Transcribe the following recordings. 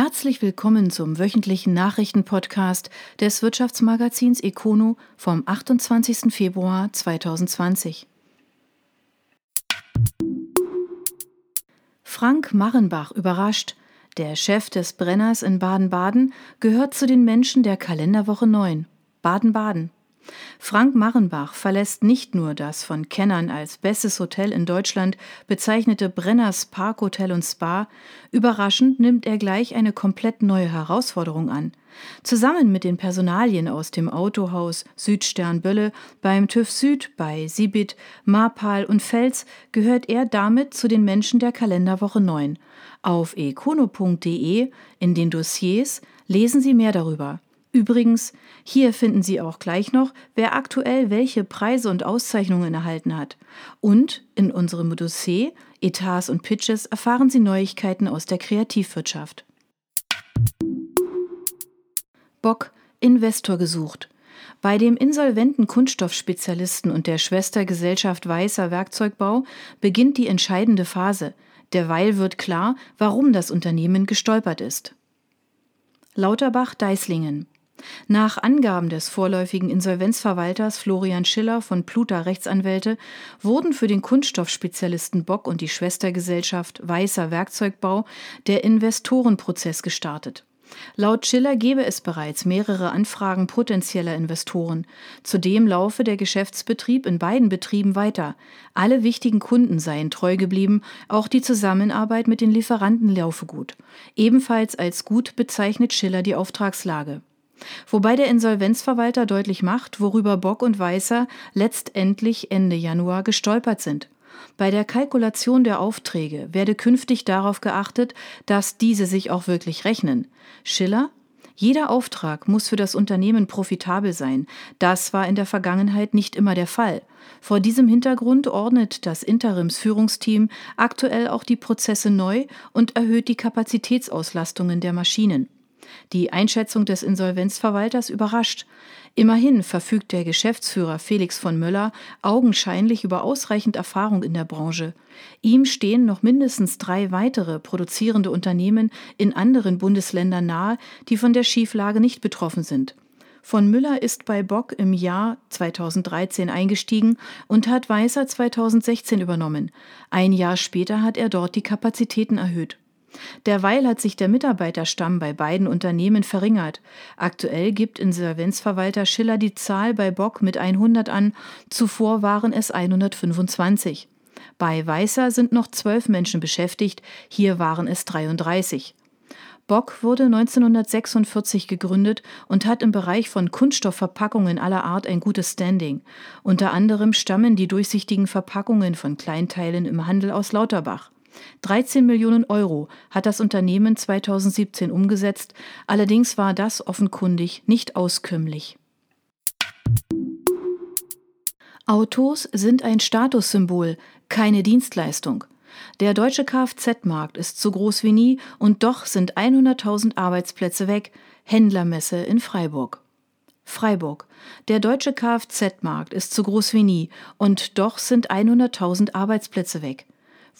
Herzlich willkommen zum wöchentlichen Nachrichtenpodcast des Wirtschaftsmagazins Econo vom 28. Februar 2020. Frank Marrenbach überrascht. Der Chef des Brenners in Baden-Baden gehört zu den Menschen der Kalenderwoche 9. Baden-Baden. Frank Marrenbach verlässt nicht nur das von Kennern als bestes Hotel in Deutschland bezeichnete Brenners Parkhotel und Spa, überraschend nimmt er gleich eine komplett neue Herausforderung an. Zusammen mit den Personalien aus dem Autohaus Südstern Bölle, beim TÜV Süd, bei Sibit, Marpal und Fels gehört er damit zu den Menschen der Kalenderwoche 9. Auf econo.de in den Dossiers lesen Sie mehr darüber. Übrigens, hier finden Sie auch gleich noch, wer aktuell welche Preise und Auszeichnungen erhalten hat. Und in unserem Dossier Etats und Pitches erfahren Sie Neuigkeiten aus der Kreativwirtschaft. Bock Investor gesucht. Bei dem insolventen Kunststoffspezialisten und der Schwestergesellschaft Weißer Werkzeugbau beginnt die entscheidende Phase. Derweil wird klar, warum das Unternehmen gestolpert ist. Lauterbach-Deislingen nach Angaben des vorläufigen Insolvenzverwalters Florian Schiller von Pluta Rechtsanwälte wurden für den Kunststoffspezialisten Bock und die Schwestergesellschaft Weißer Werkzeugbau der Investorenprozess gestartet. Laut Schiller gebe es bereits mehrere Anfragen potenzieller Investoren. Zudem laufe der Geschäftsbetrieb in beiden Betrieben weiter. Alle wichtigen Kunden seien treu geblieben, auch die Zusammenarbeit mit den Lieferanten laufe gut. Ebenfalls als gut bezeichnet Schiller die Auftragslage. Wobei der Insolvenzverwalter deutlich macht, worüber Bock und Weißer letztendlich Ende Januar gestolpert sind. Bei der Kalkulation der Aufträge werde künftig darauf geachtet, dass diese sich auch wirklich rechnen. Schiller jeder Auftrag muss für das Unternehmen profitabel sein. Das war in der Vergangenheit nicht immer der Fall. Vor diesem Hintergrund ordnet das Interimsführungsteam aktuell auch die Prozesse neu und erhöht die Kapazitätsauslastungen der Maschinen. Die Einschätzung des Insolvenzverwalters überrascht. Immerhin verfügt der Geschäftsführer Felix von Möller augenscheinlich über ausreichend Erfahrung in der Branche. Ihm stehen noch mindestens drei weitere produzierende Unternehmen in anderen Bundesländern nahe, die von der Schieflage nicht betroffen sind. Von Müller ist bei Bock im Jahr 2013 eingestiegen und hat Weißer 2016 übernommen. Ein Jahr später hat er dort die Kapazitäten erhöht. Derweil hat sich der Mitarbeiterstamm bei beiden Unternehmen verringert. Aktuell gibt Insolvenzverwalter Schiller die Zahl bei Bock mit 100 an, zuvor waren es 125. Bei Weißer sind noch zwölf Menschen beschäftigt, hier waren es 33. Bock wurde 1946 gegründet und hat im Bereich von Kunststoffverpackungen aller Art ein gutes Standing. Unter anderem stammen die durchsichtigen Verpackungen von Kleinteilen im Handel aus Lauterbach. 13 Millionen Euro hat das Unternehmen 2017 umgesetzt, allerdings war das offenkundig nicht auskömmlich. Autos sind ein Statussymbol, keine Dienstleistung. Der deutsche Kfz-Markt ist so groß wie nie und doch sind 100.000 Arbeitsplätze weg. Händlermesse in Freiburg. Freiburg. Der deutsche Kfz-Markt ist so groß wie nie und doch sind 100.000 Arbeitsplätze weg.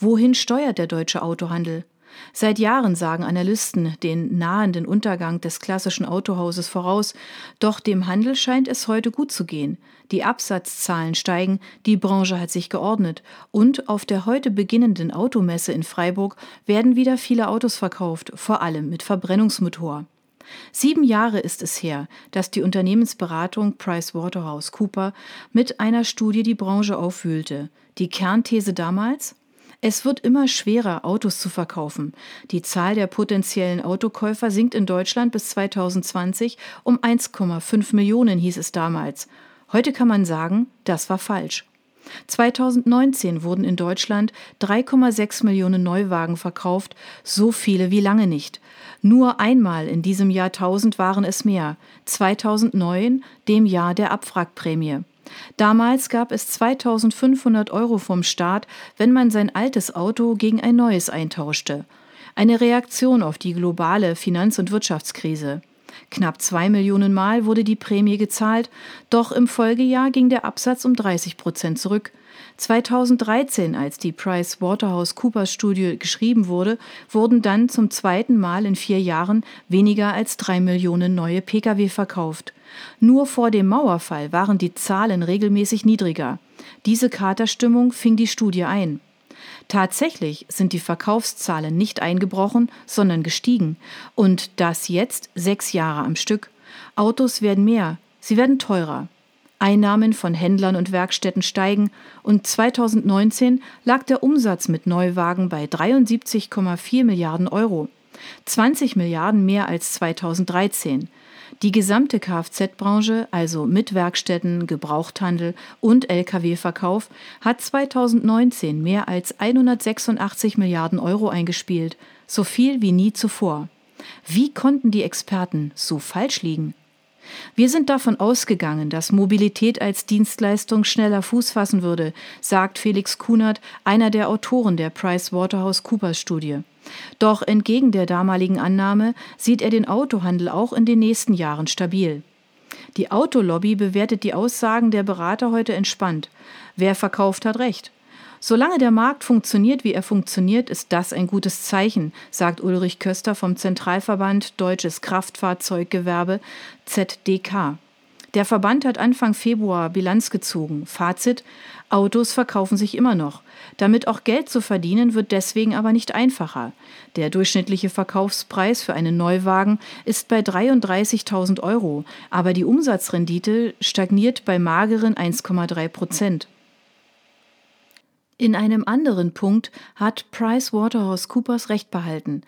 Wohin steuert der deutsche Autohandel? Seit Jahren sagen Analysten den nahenden Untergang des klassischen Autohauses voraus, doch dem Handel scheint es heute gut zu gehen. Die Absatzzahlen steigen, die Branche hat sich geordnet und auf der heute beginnenden Automesse in Freiburg werden wieder viele Autos verkauft, vor allem mit Verbrennungsmotor. Sieben Jahre ist es her, dass die Unternehmensberatung PricewaterhouseCooper mit einer Studie die Branche aufwühlte. Die Kernthese damals? Es wird immer schwerer, Autos zu verkaufen. Die Zahl der potenziellen Autokäufer sinkt in Deutschland bis 2020 um 1,5 Millionen, hieß es damals. Heute kann man sagen, das war falsch. 2019 wurden in Deutschland 3,6 Millionen Neuwagen verkauft, so viele wie lange nicht. Nur einmal in diesem Jahrtausend waren es mehr, 2009, dem Jahr der Abwrackprämie. Damals gab es 2500 Euro vom Staat, wenn man sein altes Auto gegen ein neues eintauschte. Eine Reaktion auf die globale Finanz- und Wirtschaftskrise. Knapp zwei Millionen Mal wurde die Prämie gezahlt, doch im Folgejahr ging der Absatz um 30 Prozent zurück. 2013, als die Price Waterhouse Coopers Studie geschrieben wurde, wurden dann zum zweiten Mal in vier Jahren weniger als drei Millionen neue Pkw verkauft. Nur vor dem Mauerfall waren die Zahlen regelmäßig niedriger. Diese Katerstimmung fing die Studie ein. Tatsächlich sind die Verkaufszahlen nicht eingebrochen, sondern gestiegen. Und das jetzt sechs Jahre am Stück. Autos werden mehr, sie werden teurer. Einnahmen von Händlern und Werkstätten steigen und 2019 lag der Umsatz mit Neuwagen bei 73,4 Milliarden Euro. 20 Milliarden mehr als 2013. Die gesamte Kfz-Branche, also mit Werkstätten, Gebrauchthandel und Lkw-Verkauf, hat 2019 mehr als 186 Milliarden Euro eingespielt, so viel wie nie zuvor. Wie konnten die Experten so falsch liegen? Wir sind davon ausgegangen, dass Mobilität als Dienstleistung schneller Fuß fassen würde, sagt Felix Kunert, einer der Autoren der Price Waterhouse Coopers Studie. Doch entgegen der damaligen Annahme sieht er den Autohandel auch in den nächsten Jahren stabil. Die Autolobby bewertet die Aussagen der Berater heute entspannt. Wer verkauft, hat recht. Solange der Markt funktioniert, wie er funktioniert, ist das ein gutes Zeichen, sagt Ulrich Köster vom Zentralverband Deutsches Kraftfahrzeuggewerbe ZDK. Der Verband hat Anfang Februar Bilanz gezogen. Fazit: Autos verkaufen sich immer noch. Damit auch Geld zu verdienen, wird deswegen aber nicht einfacher. Der durchschnittliche Verkaufspreis für einen Neuwagen ist bei 33.000 Euro, aber die Umsatzrendite stagniert bei mageren 1,3 Prozent. In einem anderen Punkt hat PricewaterhouseCoopers recht behalten.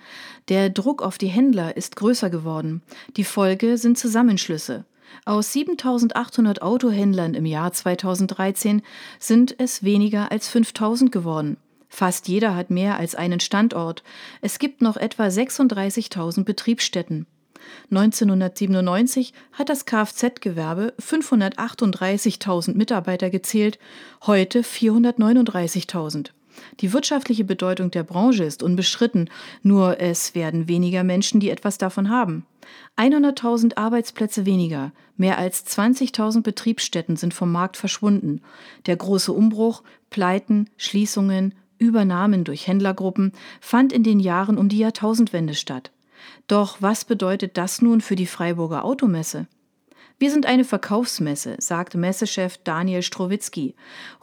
Der Druck auf die Händler ist größer geworden. Die Folge sind Zusammenschlüsse. Aus 7800 Autohändlern im Jahr 2013 sind es weniger als 5000 geworden. Fast jeder hat mehr als einen Standort. Es gibt noch etwa 36.000 Betriebsstätten. 1997 hat das Kfz-Gewerbe 538.000 Mitarbeiter gezählt, heute 439.000. Die wirtschaftliche Bedeutung der Branche ist unbestritten, nur es werden weniger Menschen, die etwas davon haben. 100.000 Arbeitsplätze weniger, mehr als 20.000 Betriebsstätten sind vom Markt verschwunden. Der große Umbruch, Pleiten, Schließungen, Übernahmen durch Händlergruppen fand in den Jahren um die Jahrtausendwende statt. Doch was bedeutet das nun für die Freiburger Automesse? Wir sind eine Verkaufsmesse, sagt Messechef Daniel Strowitzki.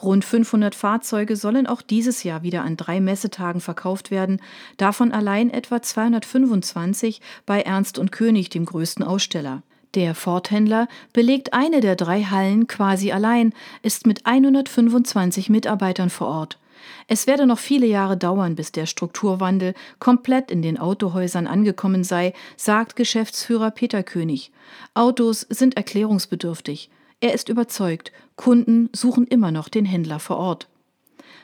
Rund 500 Fahrzeuge sollen auch dieses Jahr wieder an drei Messetagen verkauft werden, davon allein etwa 225 bei Ernst und König, dem größten Aussteller. Der Ford-Händler belegt eine der drei Hallen quasi allein, ist mit 125 Mitarbeitern vor Ort. Es werde noch viele Jahre dauern, bis der Strukturwandel komplett in den Autohäusern angekommen sei, sagt Geschäftsführer Peter König. Autos sind erklärungsbedürftig. Er ist überzeugt, Kunden suchen immer noch den Händler vor Ort.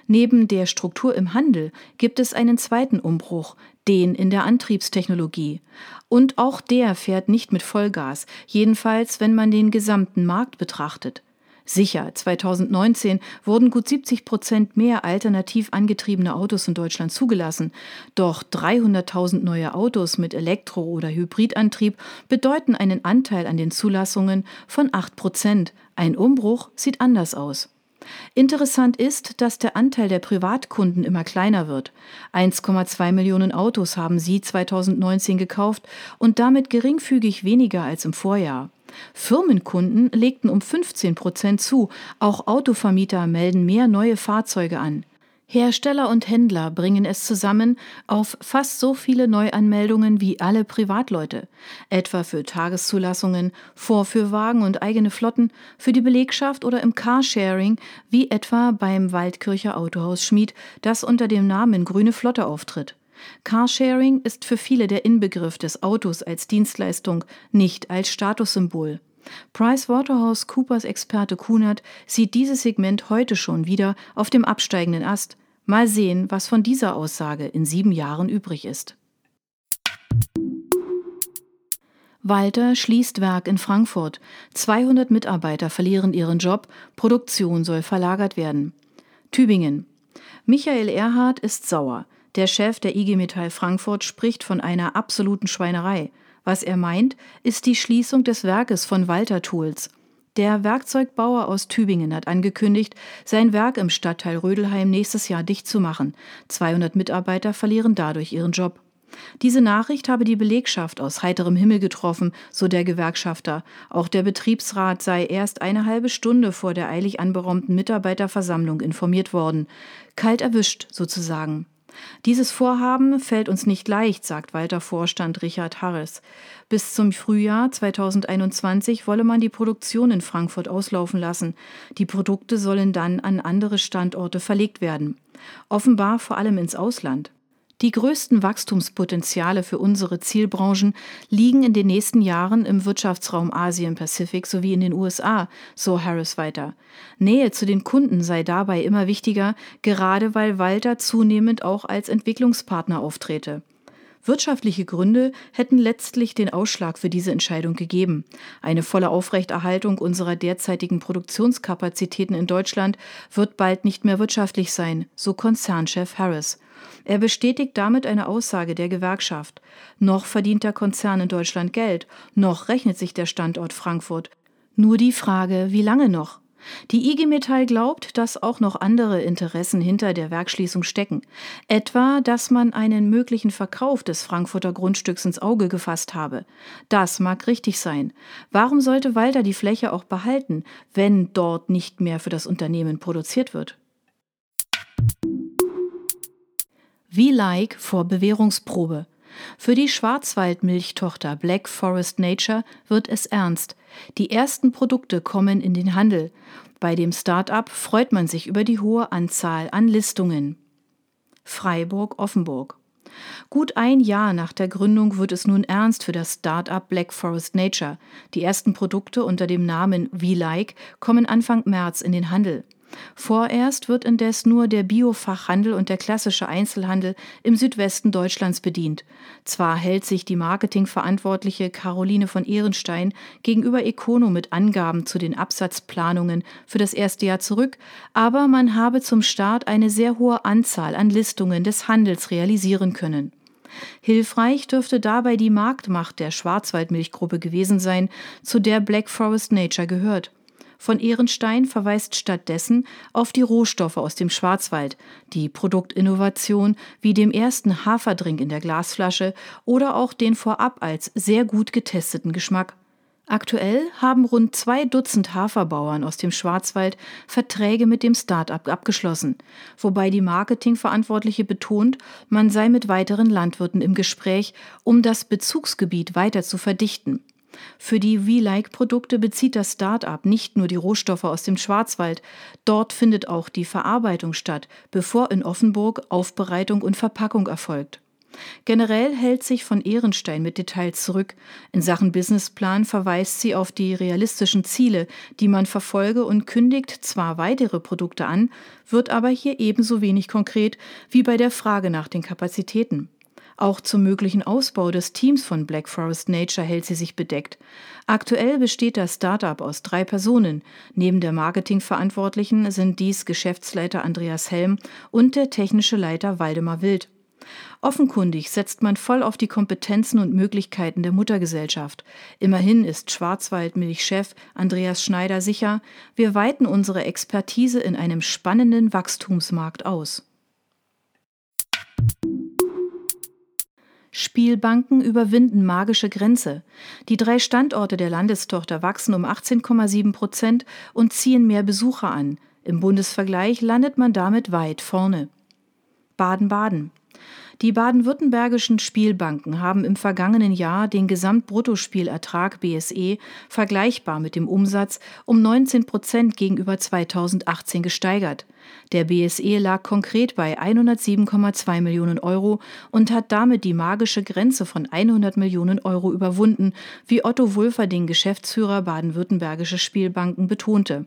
Neben der Struktur im Handel gibt es einen zweiten Umbruch, den in der Antriebstechnologie. Und auch der fährt nicht mit Vollgas, jedenfalls wenn man den gesamten Markt betrachtet. Sicher, 2019 wurden gut 70 Prozent mehr alternativ angetriebene Autos in Deutschland zugelassen. Doch 300.000 neue Autos mit Elektro- oder Hybridantrieb bedeuten einen Anteil an den Zulassungen von 8 Prozent. Ein Umbruch sieht anders aus. Interessant ist, dass der Anteil der Privatkunden immer kleiner wird. 1,2 Millionen Autos haben sie 2019 gekauft und damit geringfügig weniger als im Vorjahr. Firmenkunden legten um 15 Prozent zu. Auch Autovermieter melden mehr neue Fahrzeuge an. Hersteller und Händler bringen es zusammen auf fast so viele Neuanmeldungen wie alle Privatleute, etwa für Tageszulassungen, Vorführwagen und eigene Flotten, für die Belegschaft oder im Carsharing, wie etwa beim Waldkircher Autohaus Schmied, das unter dem Namen Grüne Flotte auftritt. Carsharing ist für viele der Inbegriff des Autos als Dienstleistung, nicht als Statussymbol. PricewaterhouseCoopers Experte Kunert sieht dieses Segment heute schon wieder auf dem absteigenden Ast. Mal sehen, was von dieser Aussage in sieben Jahren übrig ist. Walter schließt Werk in Frankfurt. 200 Mitarbeiter verlieren ihren Job. Produktion soll verlagert werden. Tübingen. Michael Erhardt ist sauer. Der Chef der IG Metall Frankfurt spricht von einer absoluten Schweinerei. Was er meint, ist die Schließung des Werkes von Walter Tools. Der Werkzeugbauer aus Tübingen hat angekündigt, sein Werk im Stadtteil Rödelheim nächstes Jahr dicht zu machen. 200 Mitarbeiter verlieren dadurch ihren Job. Diese Nachricht habe die Belegschaft aus heiterem Himmel getroffen, so der Gewerkschafter. Auch der Betriebsrat sei erst eine halbe Stunde vor der eilig anberaumten Mitarbeiterversammlung informiert worden. Kalt erwischt sozusagen. Dieses Vorhaben fällt uns nicht leicht, sagt Walter Vorstand Richard Harris. Bis zum Frühjahr 2021 wolle man die Produktion in Frankfurt auslaufen lassen. Die Produkte sollen dann an andere Standorte verlegt werden. Offenbar vor allem ins Ausland. Die größten Wachstumspotenziale für unsere Zielbranchen liegen in den nächsten Jahren im Wirtschaftsraum Asien-Pazifik sowie in den USA, so Harris weiter. Nähe zu den Kunden sei dabei immer wichtiger, gerade weil Walter zunehmend auch als Entwicklungspartner auftrete. Wirtschaftliche Gründe hätten letztlich den Ausschlag für diese Entscheidung gegeben. Eine volle Aufrechterhaltung unserer derzeitigen Produktionskapazitäten in Deutschland wird bald nicht mehr wirtschaftlich sein, so Konzernchef Harris. Er bestätigt damit eine Aussage der Gewerkschaft. Noch verdient der Konzern in Deutschland Geld, noch rechnet sich der Standort Frankfurt. Nur die Frage, wie lange noch? Die IG Metall glaubt, dass auch noch andere Interessen hinter der Werkschließung stecken. Etwa, dass man einen möglichen Verkauf des Frankfurter Grundstücks ins Auge gefasst habe. Das mag richtig sein. Warum sollte Walter die Fläche auch behalten, wenn dort nicht mehr für das Unternehmen produziert wird? Wie like vor Bewährungsprobe. Für die Schwarzwaldmilchtochter Black Forest Nature wird es ernst. Die ersten Produkte kommen in den Handel. Bei dem Start-up freut man sich über die hohe Anzahl an Listungen. Freiburg-Offenburg. Gut ein Jahr nach der Gründung wird es nun ernst für das Start-up Black Forest Nature. Die ersten Produkte unter dem Namen V-Like kommen Anfang März in den Handel. Vorerst wird indes nur der Biofachhandel und der klassische Einzelhandel im Südwesten Deutschlands bedient. Zwar hält sich die Marketingverantwortliche Caroline von Ehrenstein gegenüber Econo mit Angaben zu den Absatzplanungen für das erste Jahr zurück, aber man habe zum Start eine sehr hohe Anzahl an Listungen des Handels realisieren können. Hilfreich dürfte dabei die Marktmacht der Schwarzwaldmilchgruppe gewesen sein, zu der Black Forest Nature gehört. Von Ehrenstein verweist stattdessen auf die Rohstoffe aus dem Schwarzwald, die Produktinnovation wie dem ersten Haferdrink in der Glasflasche oder auch den vorab als sehr gut getesteten Geschmack. Aktuell haben rund zwei Dutzend Haferbauern aus dem Schwarzwald Verträge mit dem Start-up abgeschlossen, wobei die Marketingverantwortliche betont, man sei mit weiteren Landwirten im Gespräch, um das Bezugsgebiet weiter zu verdichten. Für die V-Like-Produkte bezieht das Start-up nicht nur die Rohstoffe aus dem Schwarzwald, dort findet auch die Verarbeitung statt, bevor in Offenburg Aufbereitung und Verpackung erfolgt. Generell hält sich von Ehrenstein mit Details zurück. In Sachen Businessplan verweist sie auf die realistischen Ziele, die man verfolge und kündigt zwar weitere Produkte an, wird aber hier ebenso wenig konkret wie bei der Frage nach den Kapazitäten. Auch zum möglichen Ausbau des Teams von Black Forest Nature hält sie sich bedeckt. Aktuell besteht das Startup aus drei Personen. Neben der Marketingverantwortlichen sind dies Geschäftsleiter Andreas Helm und der technische Leiter Waldemar Wild. Offenkundig setzt man voll auf die Kompetenzen und Möglichkeiten der Muttergesellschaft. Immerhin ist Schwarzwaldmilch-Chef Andreas Schneider sicher, wir weiten unsere Expertise in einem spannenden Wachstumsmarkt aus. Spielbanken überwinden magische Grenze. Die drei Standorte der Landestochter wachsen um 18,7 Prozent und ziehen mehr Besucher an. Im Bundesvergleich landet man damit weit vorne. Baden-Baden. Die baden-württembergischen Spielbanken haben im vergangenen Jahr den Gesamtbruttospielertrag BSE vergleichbar mit dem Umsatz um 19 Prozent gegenüber 2018 gesteigert. Der BSE lag konkret bei 107,2 Millionen Euro und hat damit die magische Grenze von 100 Millionen Euro überwunden, wie Otto Wulferding, Geschäftsführer baden-württembergische Spielbanken, betonte.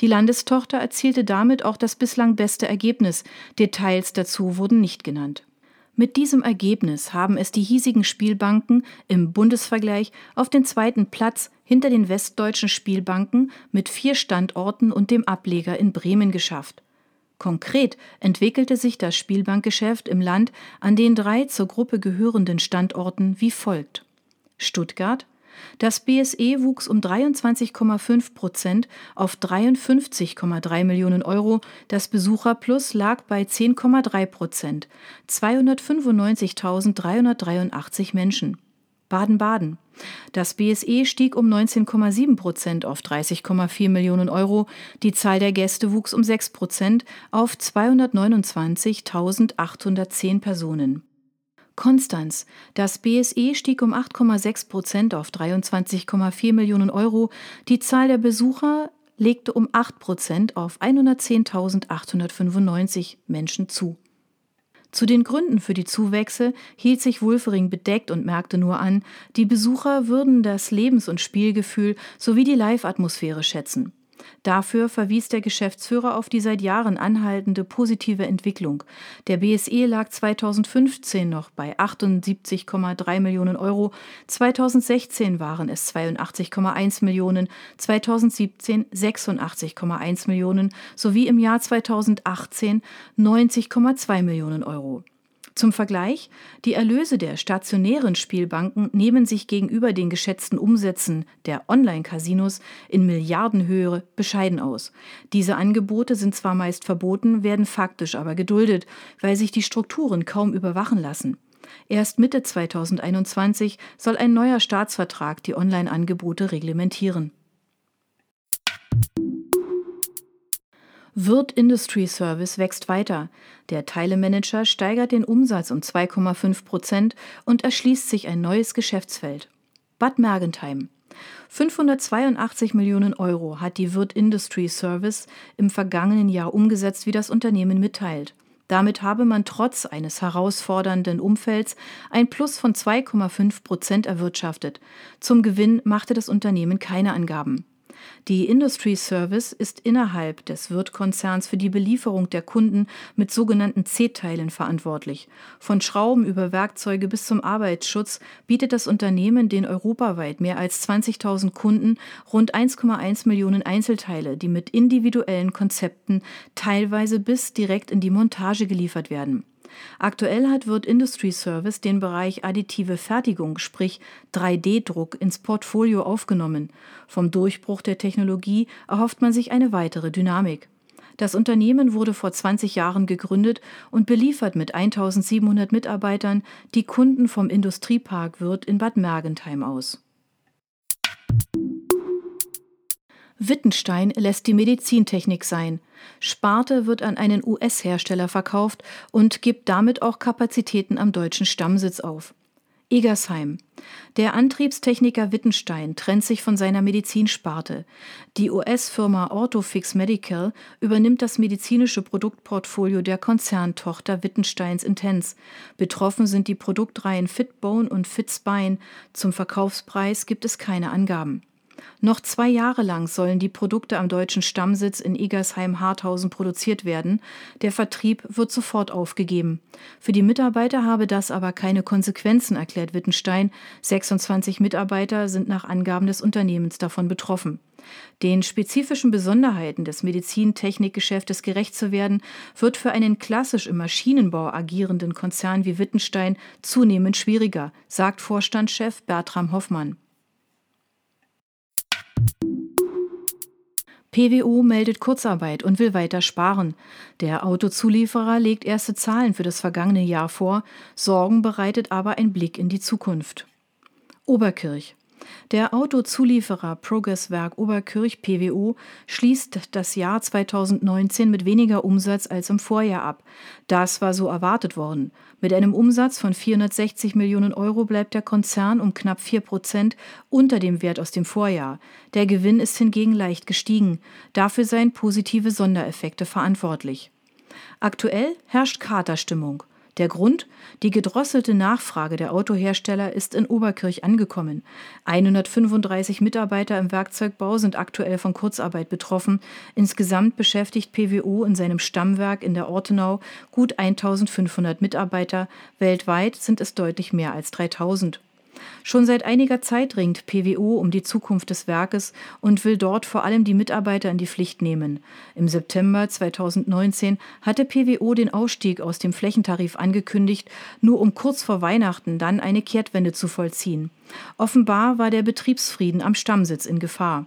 Die Landestochter erzielte damit auch das bislang beste Ergebnis. Details dazu wurden nicht genannt. Mit diesem Ergebnis haben es die hiesigen Spielbanken im Bundesvergleich auf den zweiten Platz hinter den westdeutschen Spielbanken mit vier Standorten und dem Ableger in Bremen geschafft. Konkret entwickelte sich das Spielbankgeschäft im Land an den drei zur Gruppe gehörenden Standorten wie folgt. Stuttgart das BSE wuchs um 23,5 Prozent auf 53,3 Millionen Euro. Das Besucherplus lag bei 10,3 Prozent, 295.383 Menschen. Baden-Baden. Das BSE stieg um 19,7 Prozent auf 30,4 Millionen Euro. Die Zahl der Gäste wuchs um 6 Prozent auf 229.810 Personen. Konstanz. Das BSE stieg um 8,6 Prozent auf 23,4 Millionen Euro. Die Zahl der Besucher legte um 8 Prozent auf 110.895 Menschen zu. Zu den Gründen für die Zuwächse hielt sich Wulfering bedeckt und merkte nur an, die Besucher würden das Lebens- und Spielgefühl sowie die Live-Atmosphäre schätzen. Dafür verwies der Geschäftsführer auf die seit Jahren anhaltende positive Entwicklung. Der BSE lag 2015 noch bei 78,3 Millionen Euro, 2016 waren es 82,1 Millionen, 2017 86,1 Millionen sowie im Jahr 2018 90,2 Millionen Euro. Zum Vergleich, die Erlöse der stationären Spielbanken nehmen sich gegenüber den geschätzten Umsätzen der Online-Casinos in Milliardenhöhe bescheiden aus. Diese Angebote sind zwar meist verboten, werden faktisch aber geduldet, weil sich die Strukturen kaum überwachen lassen. Erst Mitte 2021 soll ein neuer Staatsvertrag die Online-Angebote reglementieren. Wirt Industry Service wächst weiter. Der Teilemanager steigert den Umsatz um 2,5 Prozent und erschließt sich ein neues Geschäftsfeld. Bad Mergentheim. 582 Millionen Euro hat die Wirt Industry Service im vergangenen Jahr umgesetzt, wie das Unternehmen mitteilt. Damit habe man trotz eines herausfordernden Umfelds ein Plus von 2,5 Prozent erwirtschaftet. Zum Gewinn machte das Unternehmen keine Angaben. Die Industry Service ist innerhalb des Wirt-Konzerns für die Belieferung der Kunden mit sogenannten C-Teilen verantwortlich. Von Schrauben über Werkzeuge bis zum Arbeitsschutz bietet das Unternehmen den europaweit mehr als 20.000 Kunden rund 1,1 Millionen Einzelteile, die mit individuellen Konzepten teilweise bis direkt in die Montage geliefert werden. Aktuell hat Wirt Industry Service den Bereich additive Fertigung, sprich 3D-Druck, ins Portfolio aufgenommen. Vom Durchbruch der Technologie erhofft man sich eine weitere Dynamik. Das Unternehmen wurde vor 20 Jahren gegründet und beliefert mit 1700 Mitarbeitern die Kunden vom Industriepark Wirth in Bad Mergentheim aus. Wittenstein lässt die Medizintechnik sein. Sparte wird an einen US-Hersteller verkauft und gibt damit auch Kapazitäten am deutschen Stammsitz auf. Egersheim. Der Antriebstechniker Wittenstein trennt sich von seiner Medizinsparte. Die US-Firma Orthofix Medical übernimmt das medizinische Produktportfolio der Konzerntochter Wittensteins Intens. Betroffen sind die Produktreihen Fitbone und Fitspine. Zum Verkaufspreis gibt es keine Angaben. Noch zwei Jahre lang sollen die Produkte am deutschen Stammsitz in Egersheim-Harthausen produziert werden. Der Vertrieb wird sofort aufgegeben. Für die Mitarbeiter habe das aber keine Konsequenzen, erklärt Wittenstein. 26 Mitarbeiter sind nach Angaben des Unternehmens davon betroffen. Den spezifischen Besonderheiten des Medizintechnikgeschäftes gerecht zu werden, wird für einen klassisch im Maschinenbau agierenden Konzern wie Wittenstein zunehmend schwieriger, sagt Vorstandschef Bertram Hoffmann. PWO meldet Kurzarbeit und will weiter sparen. Der Autozulieferer legt erste Zahlen für das vergangene Jahr vor, Sorgen bereitet aber ein Blick in die Zukunft. Oberkirch. Der Autozulieferer Progresswerk Oberkirch PWO schließt das Jahr 2019 mit weniger Umsatz als im Vorjahr ab. Das war so erwartet worden. Mit einem Umsatz von 460 Millionen Euro bleibt der Konzern um knapp 4 Prozent unter dem Wert aus dem Vorjahr. Der Gewinn ist hingegen leicht gestiegen. Dafür seien positive Sondereffekte verantwortlich. Aktuell herrscht Katerstimmung. Der Grund? Die gedrosselte Nachfrage der Autohersteller ist in Oberkirch angekommen. 135 Mitarbeiter im Werkzeugbau sind aktuell von Kurzarbeit betroffen. Insgesamt beschäftigt PWO in seinem Stammwerk in der Ortenau gut 1500 Mitarbeiter. Weltweit sind es deutlich mehr als 3000. Schon seit einiger Zeit ringt PWO um die Zukunft des Werkes und will dort vor allem die Mitarbeiter in die Pflicht nehmen. Im September 2019 hatte PWO den Ausstieg aus dem Flächentarif angekündigt, nur um kurz vor Weihnachten dann eine Kehrtwende zu vollziehen. Offenbar war der Betriebsfrieden am Stammsitz in Gefahr.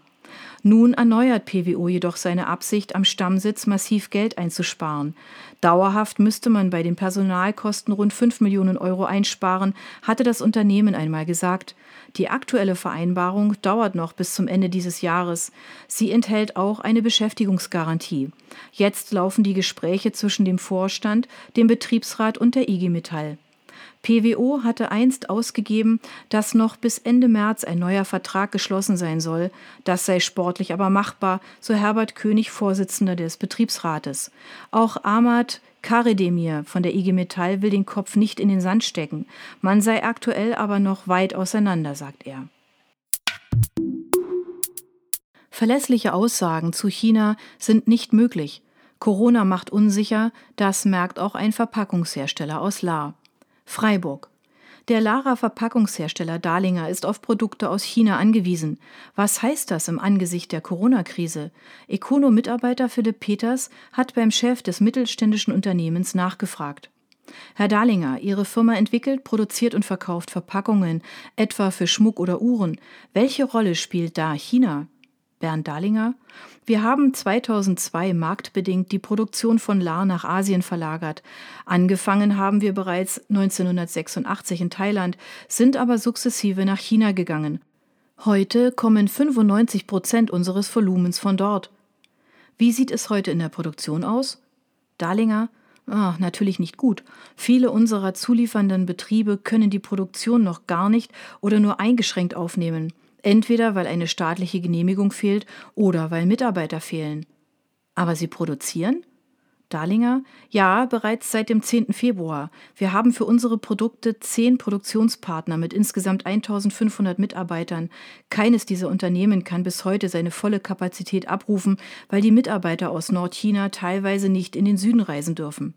Nun erneuert PWO jedoch seine Absicht, am Stammsitz massiv Geld einzusparen. Dauerhaft müsste man bei den Personalkosten rund 5 Millionen Euro einsparen, hatte das Unternehmen einmal gesagt. Die aktuelle Vereinbarung dauert noch bis zum Ende dieses Jahres. Sie enthält auch eine Beschäftigungsgarantie. Jetzt laufen die Gespräche zwischen dem Vorstand, dem Betriebsrat und der IG Metall. PWO hatte einst ausgegeben, dass noch bis Ende März ein neuer Vertrag geschlossen sein soll. Das sei sportlich aber machbar, so Herbert König, Vorsitzender des Betriebsrates. Auch Ahmad Karedemir von der IG Metall will den Kopf nicht in den Sand stecken. Man sei aktuell aber noch weit auseinander, sagt er. Verlässliche Aussagen zu China sind nicht möglich. Corona macht unsicher, das merkt auch ein Verpackungshersteller aus Lahr. Freiburg. Der Lara Verpackungshersteller Dahlinger ist auf Produkte aus China angewiesen. Was heißt das im Angesicht der Corona-Krise? Econo-Mitarbeiter Philipp Peters hat beim Chef des mittelständischen Unternehmens nachgefragt. Herr Dahlinger, Ihre Firma entwickelt, produziert und verkauft Verpackungen, etwa für Schmuck oder Uhren. Welche Rolle spielt da China? Bernd Dahlinger. Wir haben 2002 marktbedingt die Produktion von Lar nach Asien verlagert. Angefangen haben wir bereits 1986 in Thailand, sind aber sukzessive nach China gegangen. Heute kommen 95 Prozent unseres Volumens von dort. Wie sieht es heute in der Produktion aus? Dahlinger. Ah, natürlich nicht gut. Viele unserer zuliefernden Betriebe können die Produktion noch gar nicht oder nur eingeschränkt aufnehmen entweder weil eine staatliche Genehmigung fehlt oder weil Mitarbeiter fehlen. Aber sie produzieren? Darlinger? Ja, bereits seit dem 10. Februar. Wir haben für unsere Produkte zehn Produktionspartner mit insgesamt 1500 Mitarbeitern. Keines dieser Unternehmen kann bis heute seine volle Kapazität abrufen, weil die Mitarbeiter aus Nordchina teilweise nicht in den Süden reisen dürfen.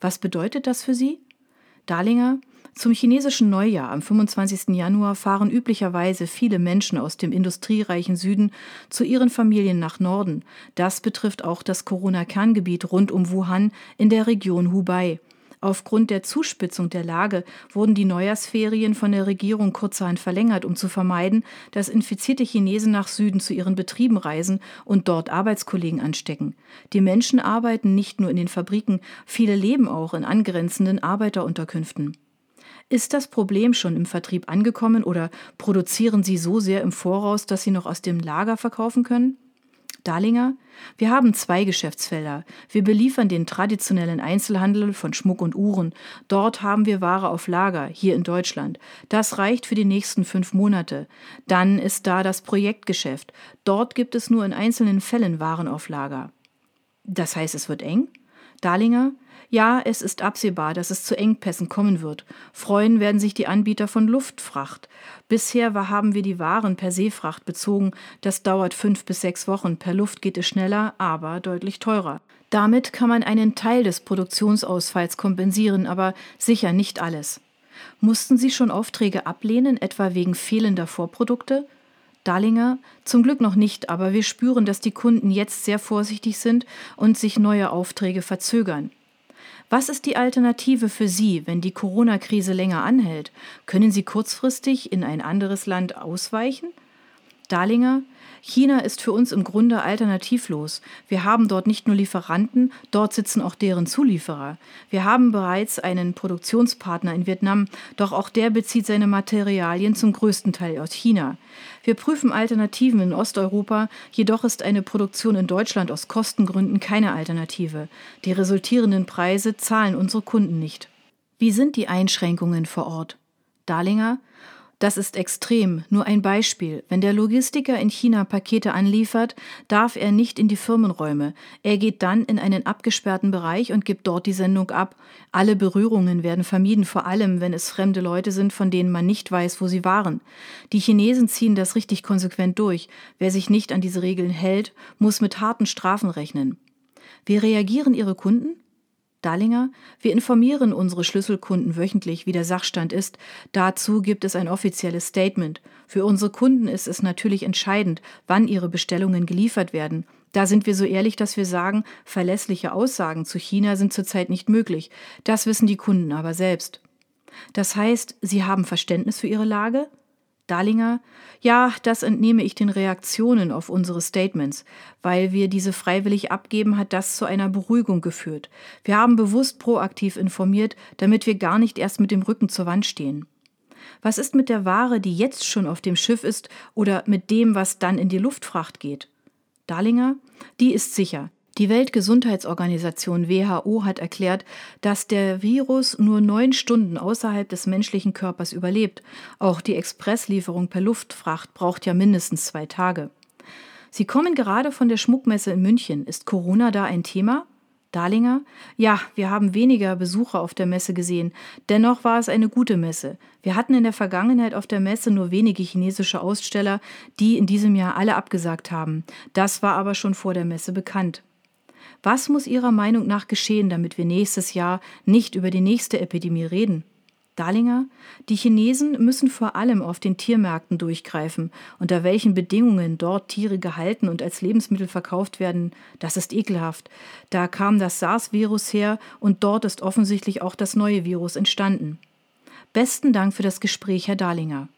Was bedeutet das für Sie? Darlinger? Zum chinesischen Neujahr am 25. Januar fahren üblicherweise viele Menschen aus dem industriereichen Süden zu ihren Familien nach Norden. Das betrifft auch das Corona-Kerngebiet rund um Wuhan in der Region Hubei. Aufgrund der Zuspitzung der Lage wurden die Neujahrsferien von der Regierung kurzerhand verlängert, um zu vermeiden, dass infizierte Chinesen nach Süden zu ihren Betrieben reisen und dort Arbeitskollegen anstecken. Die Menschen arbeiten nicht nur in den Fabriken, viele leben auch in angrenzenden Arbeiterunterkünften. Ist das Problem schon im Vertrieb angekommen oder produzieren Sie so sehr im Voraus, dass Sie noch aus dem Lager verkaufen können? Darlinger, wir haben zwei Geschäftsfelder. Wir beliefern den traditionellen Einzelhandel von Schmuck und Uhren. Dort haben wir Ware auf Lager, hier in Deutschland. Das reicht für die nächsten fünf Monate. Dann ist da das Projektgeschäft. Dort gibt es nur in einzelnen Fällen Waren auf Lager. Das heißt, es wird eng? Darlinger, ja, es ist absehbar, dass es zu Engpässen kommen wird. Freuen werden sich die Anbieter von Luftfracht. Bisher haben wir die Waren per Seefracht bezogen. Das dauert fünf bis sechs Wochen. Per Luft geht es schneller, aber deutlich teurer. Damit kann man einen Teil des Produktionsausfalls kompensieren, aber sicher nicht alles. Mussten Sie schon Aufträge ablehnen, etwa wegen fehlender Vorprodukte? Darlinger, zum Glück noch nicht, aber wir spüren, dass die Kunden jetzt sehr vorsichtig sind und sich neue Aufträge verzögern. Was ist die Alternative für Sie, wenn die Corona-Krise länger anhält? Können Sie kurzfristig in ein anderes Land ausweichen? Darlinger, China ist für uns im Grunde alternativlos. Wir haben dort nicht nur Lieferanten, dort sitzen auch deren Zulieferer. Wir haben bereits einen Produktionspartner in Vietnam, doch auch der bezieht seine Materialien zum größten Teil aus China. Wir prüfen Alternativen in Osteuropa, jedoch ist eine Produktion in Deutschland aus Kostengründen keine Alternative. Die resultierenden Preise zahlen unsere Kunden nicht. Wie sind die Einschränkungen vor Ort? Darlinger, das ist extrem. Nur ein Beispiel. Wenn der Logistiker in China Pakete anliefert, darf er nicht in die Firmenräume. Er geht dann in einen abgesperrten Bereich und gibt dort die Sendung ab. Alle Berührungen werden vermieden, vor allem wenn es fremde Leute sind, von denen man nicht weiß, wo sie waren. Die Chinesen ziehen das richtig konsequent durch. Wer sich nicht an diese Regeln hält, muss mit harten Strafen rechnen. Wie reagieren Ihre Kunden? Dahlinger, wir informieren unsere Schlüsselkunden wöchentlich, wie der Sachstand ist. Dazu gibt es ein offizielles Statement. Für unsere Kunden ist es natürlich entscheidend, wann ihre Bestellungen geliefert werden. Da sind wir so ehrlich, dass wir sagen, verlässliche Aussagen zu China sind zurzeit nicht möglich. Das wissen die Kunden aber selbst. Das heißt, sie haben Verständnis für ihre Lage? Dahlinger, ja, das entnehme ich den Reaktionen auf unsere Statements. Weil wir diese freiwillig abgeben, hat das zu einer Beruhigung geführt. Wir haben bewusst proaktiv informiert, damit wir gar nicht erst mit dem Rücken zur Wand stehen. Was ist mit der Ware, die jetzt schon auf dem Schiff ist, oder mit dem, was dann in die Luftfracht geht? Dahlinger, die ist sicher. Die Weltgesundheitsorganisation WHO hat erklärt, dass der Virus nur neun Stunden außerhalb des menschlichen Körpers überlebt. Auch die Expresslieferung per Luftfracht braucht ja mindestens zwei Tage. Sie kommen gerade von der Schmuckmesse in München. Ist Corona da ein Thema? Dahlinger? Ja, wir haben weniger Besucher auf der Messe gesehen. Dennoch war es eine gute Messe. Wir hatten in der Vergangenheit auf der Messe nur wenige chinesische Aussteller, die in diesem Jahr alle abgesagt haben. Das war aber schon vor der Messe bekannt. Was muss Ihrer Meinung nach geschehen, damit wir nächstes Jahr nicht über die nächste Epidemie reden? Dahlinger, die Chinesen müssen vor allem auf den Tiermärkten durchgreifen. Unter welchen Bedingungen dort Tiere gehalten und als Lebensmittel verkauft werden, das ist ekelhaft. Da kam das SARS-Virus her und dort ist offensichtlich auch das neue Virus entstanden. Besten Dank für das Gespräch, Herr Dahlinger.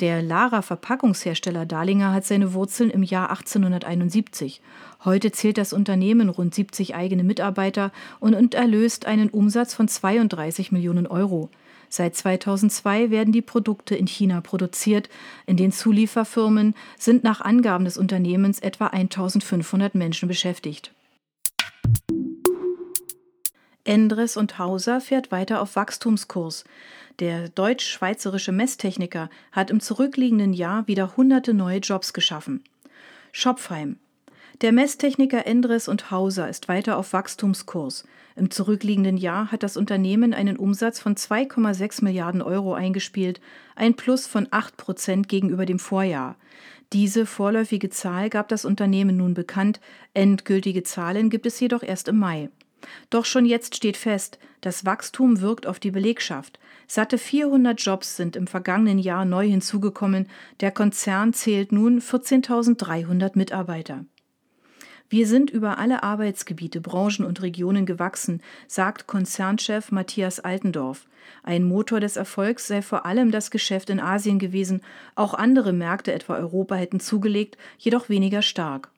Der Lara Verpackungshersteller Dahlinger hat seine Wurzeln im Jahr 1871. Heute zählt das Unternehmen rund 70 eigene Mitarbeiter und, und erlöst einen Umsatz von 32 Millionen Euro. Seit 2002 werden die Produkte in China produziert. In den Zulieferfirmen sind nach Angaben des Unternehmens etwa 1500 Menschen beschäftigt. Endres und Hauser fährt weiter auf Wachstumskurs. Der deutsch-schweizerische Messtechniker hat im zurückliegenden Jahr wieder hunderte neue Jobs geschaffen. Schopfheim. Der Messtechniker Endres und Hauser ist weiter auf Wachstumskurs. Im zurückliegenden Jahr hat das Unternehmen einen Umsatz von 2,6 Milliarden Euro eingespielt, ein Plus von 8 Prozent gegenüber dem Vorjahr. Diese vorläufige Zahl gab das Unternehmen nun bekannt, endgültige Zahlen gibt es jedoch erst im Mai. Doch schon jetzt steht fest, das Wachstum wirkt auf die Belegschaft. Satte 400 Jobs sind im vergangenen Jahr neu hinzugekommen. Der Konzern zählt nun 14.300 Mitarbeiter. Wir sind über alle Arbeitsgebiete, Branchen und Regionen gewachsen, sagt Konzernchef Matthias Altendorf. Ein Motor des Erfolgs sei vor allem das Geschäft in Asien gewesen. Auch andere Märkte, etwa Europa, hätten zugelegt, jedoch weniger stark.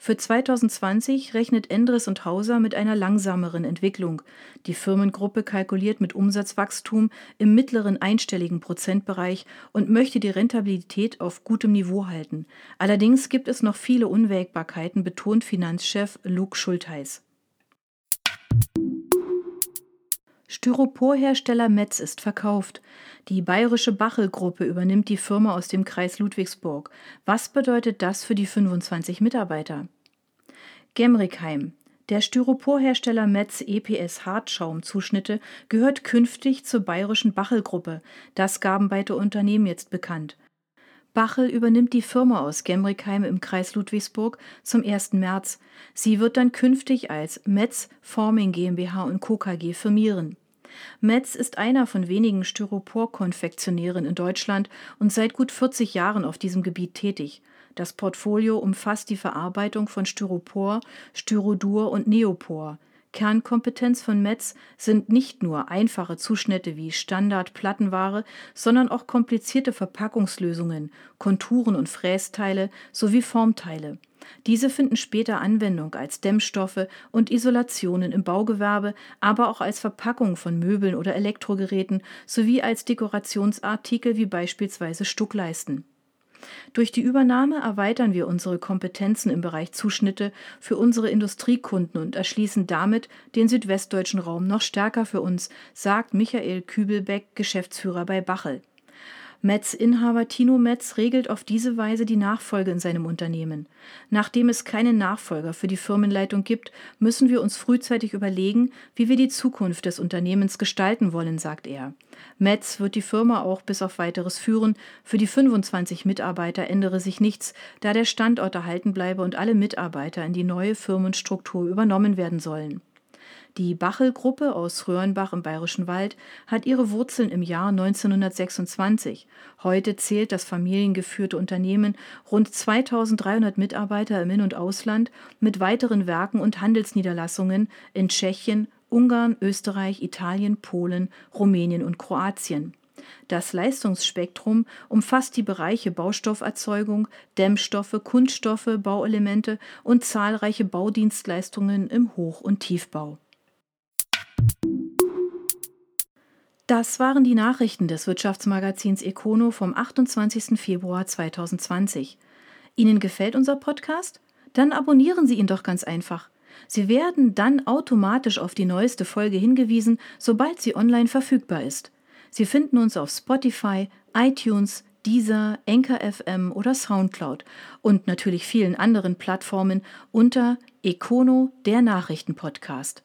Für 2020 rechnet Endres und Hauser mit einer langsameren Entwicklung. Die Firmengruppe kalkuliert mit Umsatzwachstum im mittleren einstelligen Prozentbereich und möchte die Rentabilität auf gutem Niveau halten. Allerdings gibt es noch viele Unwägbarkeiten, betont Finanzchef Luke Schultheiß. Styroporhersteller Metz ist verkauft. Die bayerische Bachel-Gruppe übernimmt die Firma aus dem Kreis Ludwigsburg. Was bedeutet das für die 25 Mitarbeiter? Gemrickheim. Der Styroporhersteller Metz EPS Hartschaumzuschnitte gehört künftig zur bayerischen Bachel-Gruppe. Das gaben beide Unternehmen jetzt bekannt. Bachel übernimmt die Firma aus Gemrickheim im Kreis Ludwigsburg zum 1. März. Sie wird dann künftig als Metz Forming GmbH und Co. KG firmieren. Metz ist einer von wenigen Styropor-Konfektionären in Deutschland und seit gut 40 Jahren auf diesem Gebiet tätig. Das Portfolio umfasst die Verarbeitung von Styropor, Styrodur und Neopor. Kernkompetenz von Metz sind nicht nur einfache Zuschnitte wie Standard-Plattenware, sondern auch komplizierte Verpackungslösungen, Konturen und Frästeile sowie Formteile. Diese finden später Anwendung als Dämmstoffe und Isolationen im Baugewerbe, aber auch als Verpackung von Möbeln oder Elektrogeräten sowie als Dekorationsartikel wie beispielsweise Stuckleisten. Durch die Übernahme erweitern wir unsere Kompetenzen im Bereich Zuschnitte für unsere Industriekunden und erschließen damit den südwestdeutschen Raum noch stärker für uns, sagt Michael Kübelbeck, Geschäftsführer bei Bachel. Metz-Inhaber Tino Metz regelt auf diese Weise die Nachfolge in seinem Unternehmen. Nachdem es keinen Nachfolger für die Firmenleitung gibt, müssen wir uns frühzeitig überlegen, wie wir die Zukunft des Unternehmens gestalten wollen, sagt er. Metz wird die Firma auch bis auf weiteres führen. Für die 25 Mitarbeiter ändere sich nichts, da der Standort erhalten bleibe und alle Mitarbeiter in die neue Firmenstruktur übernommen werden sollen. Die Bachel-Gruppe aus Röhrenbach im Bayerischen Wald hat ihre Wurzeln im Jahr 1926. Heute zählt das familiengeführte Unternehmen rund 2300 Mitarbeiter im In- und Ausland mit weiteren Werken und Handelsniederlassungen in Tschechien, Ungarn, Österreich, Italien, Polen, Rumänien und Kroatien. Das Leistungsspektrum umfasst die Bereiche Baustofferzeugung, Dämmstoffe, Kunststoffe, Bauelemente und zahlreiche Baudienstleistungen im Hoch- und Tiefbau. Das waren die Nachrichten des Wirtschaftsmagazins Econo vom 28. Februar 2020. Ihnen gefällt unser Podcast? Dann abonnieren Sie ihn doch ganz einfach. Sie werden dann automatisch auf die neueste Folge hingewiesen, sobald sie online verfügbar ist. Sie finden uns auf Spotify, iTunes, Deezer, Anchor FM oder Soundcloud und natürlich vielen anderen Plattformen unter Econo, der Nachrichtenpodcast.